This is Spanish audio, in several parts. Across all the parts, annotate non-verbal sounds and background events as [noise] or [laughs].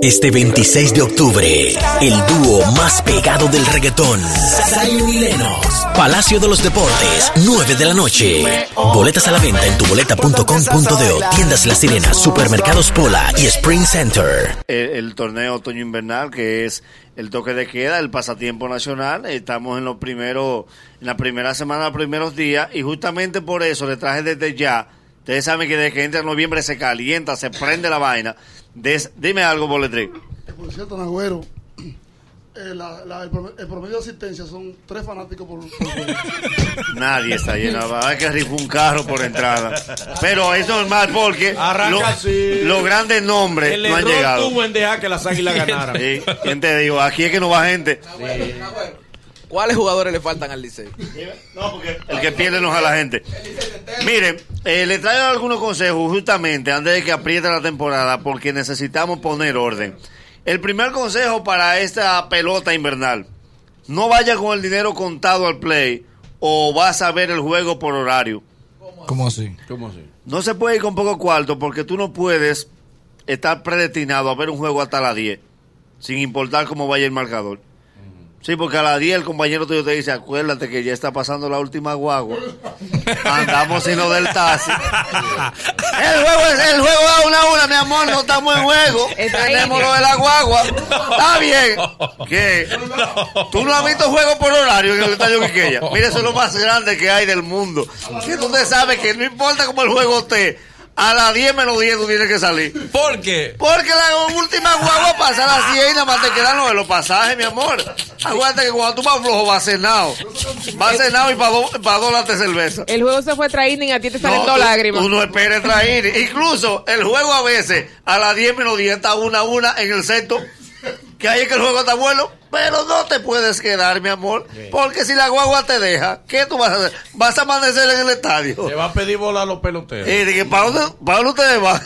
Este 26 de octubre, el dúo más pegado del reggaetón, Palacio de los Deportes, 9 de la noche. Boletas a la venta en tuboleta.com.de, tiendas La Sirena, supermercados Pola y Spring Center. El, el torneo otoño-invernal, que es el toque de queda, el pasatiempo nacional. Estamos en los primeros, en la primera semana, los primeros días, y justamente por eso le traje desde ya. Ustedes saben que desde que entra noviembre se calienta, se prende la vaina. Des- dime algo, Boletrín. Por cierto, Nagüero, eh, la- la- el, promedio, el promedio de asistencia son tres fanáticos por, por. Nadie está lleno. Es que rifó un carro por entrada. Pero es normal porque lo- los grandes nombres El no han llegado. tuvo en dejar que las águilas ganaran. Sí, ¿Quién te digo? Aquí es que no va gente. ¿Cuáles jugadores le faltan al Liceo? No, porque el que pierde no a la gente. Miren, eh, le traigo algunos consejos justamente antes de que apriete la temporada porque necesitamos poner orden. El primer consejo para esta pelota invernal. No vaya con el dinero contado al play o vas a ver el juego por horario. ¿Cómo así? ¿Cómo así? No se puede ir con poco cuarto porque tú no puedes estar predestinado a ver un juego hasta las 10, sin importar cómo vaya el marcador. Sí, porque a las 10 el compañero tuyo te dice, acuérdate que ya está pasando la última guagua. Andamos sino del taxi. [laughs] El juego es el juego a una a una, mi amor, no estamos en juego. [laughs] Tenemos lo de la guagua. Está bien. ¿Qué? Tú no has visto juego por horario en el estadio Quiqueya. Mira, eso es lo más grande que hay del mundo. Que tú te sabes que no importa cómo el juego esté, a las 10 menos 10 tú tienes que salir. ¿Por qué? Porque la última guagua pasa a las 10 y nada más te quedan los de los pasajes, mi amor. Acuérdate que cuando tú vas flojo vas cenado. Vas cenado y para dos pa dos latas de cerveza. El juego se fue training, a ti te salen No, dos tú- lágrimas. Tú no esperes traer. Incluso el juego a veces, a las 10 menos 10 está una a una en el sexto. Que ahí es que el juego está bueno. Pero no te puedes quedar, mi amor. Porque si la guagua te deja, ¿qué tú vas a hacer? Vas a amanecer en el estadio. Le va a pedir bola a los peloteros. Y de que ¿para dónde, para dónde ustedes van?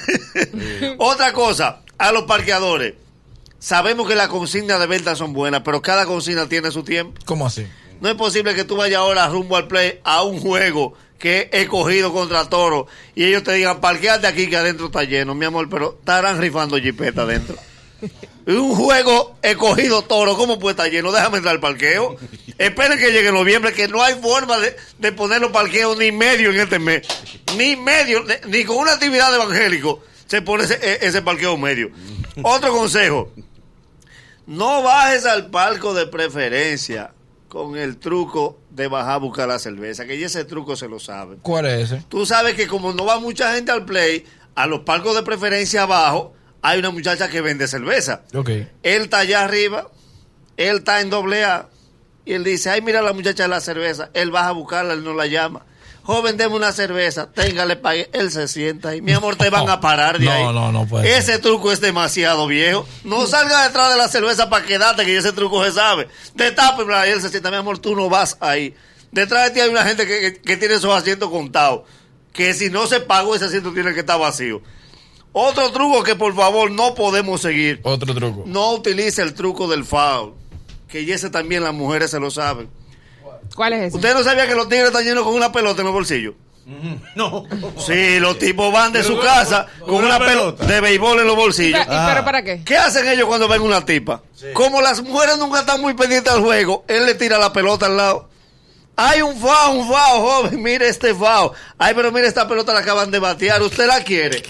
[laughs] Otra cosa, a los parqueadores. Sabemos que las consignas de venta son buenas, pero cada consigna tiene su tiempo. ¿Cómo así? No es posible que tú vayas ahora rumbo al play a un juego que he cogido contra Toro y ellos te digan, parqueate aquí que adentro está lleno, mi amor, pero estarán rifando jipeta adentro. [laughs] Un juego he cogido Toro, ¿cómo puede estar lleno? Déjame entrar al parqueo. [laughs] Esperen que llegue noviembre, que no hay forma de, de poner los parqueos ni medio en este mes. Ni medio, de- ni con una actividad de evangélico se pone ese, e- ese parqueo medio. Otro consejo. No bajes al palco de preferencia con el truco de bajar a buscar la cerveza, que ya ese truco se lo sabe. ¿Cuál es ese? Tú sabes que como no va mucha gente al play, a los palcos de preferencia abajo, hay una muchacha que vende cerveza. Ok. Él está allá arriba, él está en doble A, y él dice, ay, mira la muchacha de la cerveza, él baja a buscarla, él no la llama. Joven, deme una cerveza, téngale, pague. Él se sienta ahí. Mi amor, te van a parar de No, ahí. no, no puede Ese truco es demasiado viejo. No salga detrás de la cerveza para quedarte, que ese truco se sabe. Destápemela y él se sienta. Mi amor, tú no vas ahí. Detrás de ti hay una gente que, que- que tiene esos asientos contados. Que si no se pagó, ese asiento tiene que estar vacío. Otro truco que por favor no podemos seguir. Otro truco. No utilice el truco del foul. Que ese también las mujeres se lo saben. ¿Cuál es ese? ¿Usted no sabía que los tigres están llenos con una pelota en los bolsillos? No. Sí, los tipos van de Pero su casa con con una una pelota pelota. de béisbol en los bolsillos. ¿Y ¿Pero para qué? ¿Qué hacen ellos cuando ven una tipa? Como las mujeres nunca están muy pendientes al juego, él le tira la pelota al lado. Hay un fao, un fao, joven, mire este fao. Ay, pero mire esta pelota la acaban de batear, usted la quiere.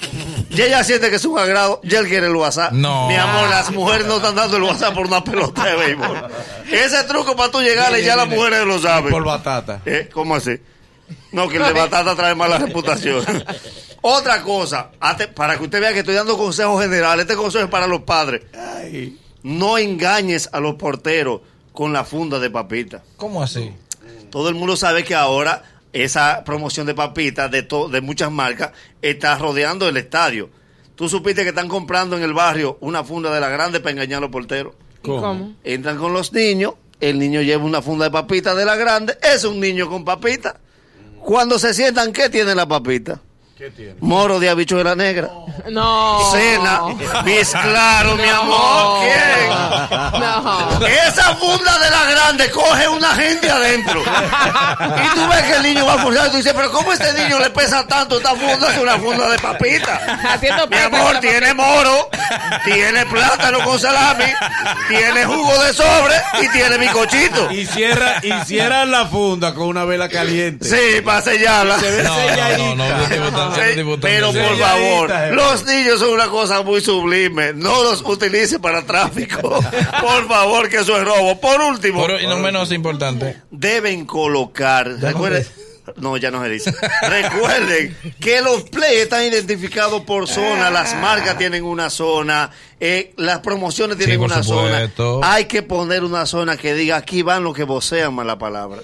Y ella siente que es un agrado, y él quiere el WhatsApp. No. Mi amor, las mujeres no están dando el WhatsApp por una pelota de béisbol. Ese truco para tú llegarle, ya las mujeres lo saben. Por batata. ¿Eh? ¿Cómo así? No, que el de batata trae mala reputación. Otra cosa, para que usted vea que estoy dando consejos generales, este consejo es para los padres. No engañes a los porteros con la funda de papita. ¿Cómo así? Todo el mundo sabe que ahora esa promoción de papitas de, to- de muchas marcas está rodeando el estadio. ¿Tú supiste que están comprando en el barrio una funda de la grande para engañar a los porteros? ¿Y ¿Cómo? Entran con los niños, el niño lleva una funda de papitas de la grande, es un niño con papitas. Cuando se sientan, ¿qué tiene la papita? ¿Qué tiene? Moro de habichuela negra. No. Cena. Bis claro, mi amor. ¿Quién? No. Esa funda de la grande coge una gente adentro. Y tú ves que el niño va forzado y tú dices, pero ¿cómo este niño le pesa tanto esta funda que una funda de papita? Haciendo Mi amor, tiene moro, tiene plátano con salami, tiene jugo de sobre y tiene bicochito. Y cierra, y cierra la funda con una vela caliente. Sí, para sellarla. Se ve No, selladita. no, pero por favor, los niños son una cosa muy sublime. No los utilice para tráfico. [laughs] Por favor, que eso es robo. Por último, Pero, y no menos importante. deben colocar. Recuerden. No, ya no se dice. Recuerden que los play están identificados por zona, las marcas tienen una zona, eh, las promociones tienen una zona. Hay que poner una zona que diga aquí van los que vocean mala palabra.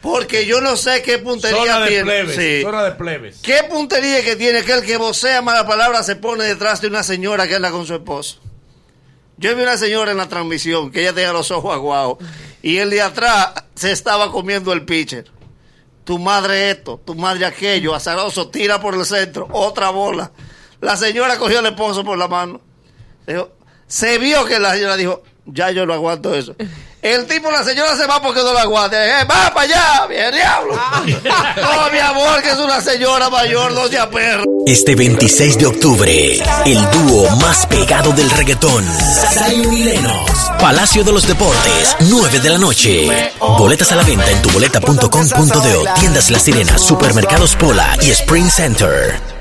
Porque yo no sé qué puntería Zona de tiene. plebes. Sí. Zona de plebes. ¿Qué puntería que tiene que el que vocea mala palabra se pone detrás de una señora que anda con su esposo? Yo vi una señora en la transmisión que ella tenía los ojos aguados y el de atrás se estaba comiendo el pitcher. Tu madre esto, tu madre aquello, azaroso, tira por el centro, otra bola. La señora cogió al esposo por la mano. Dijo, se vio que la señora dijo, ya yo no aguanto eso. El tipo, la señora se va porque no la aguanta. Eh, va para allá, bien diablo. [laughs] no, mi amor, que es una señora mayor, no sea perro. Este 26 de octubre, el dúo más pegado del reggaetón. Zion y Lennox. Palacio de los Deportes, 9 de la noche. Boletas a la venta en tuboleta.com.de, tiendas La Sirena, supermercados Pola y Spring Center.